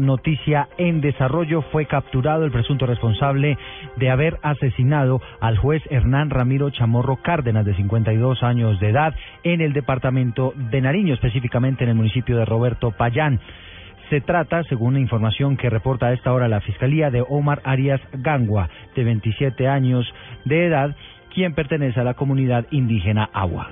Noticia en desarrollo fue capturado el presunto responsable de haber asesinado al juez Hernán Ramiro Chamorro Cárdenas de 52 años de edad en el departamento de Nariño, específicamente en el municipio de Roberto Payán. Se trata, según la información que reporta a esta hora la Fiscalía, de Omar Arias Gangua, de 27 años de edad, quien pertenece a la comunidad indígena Agua.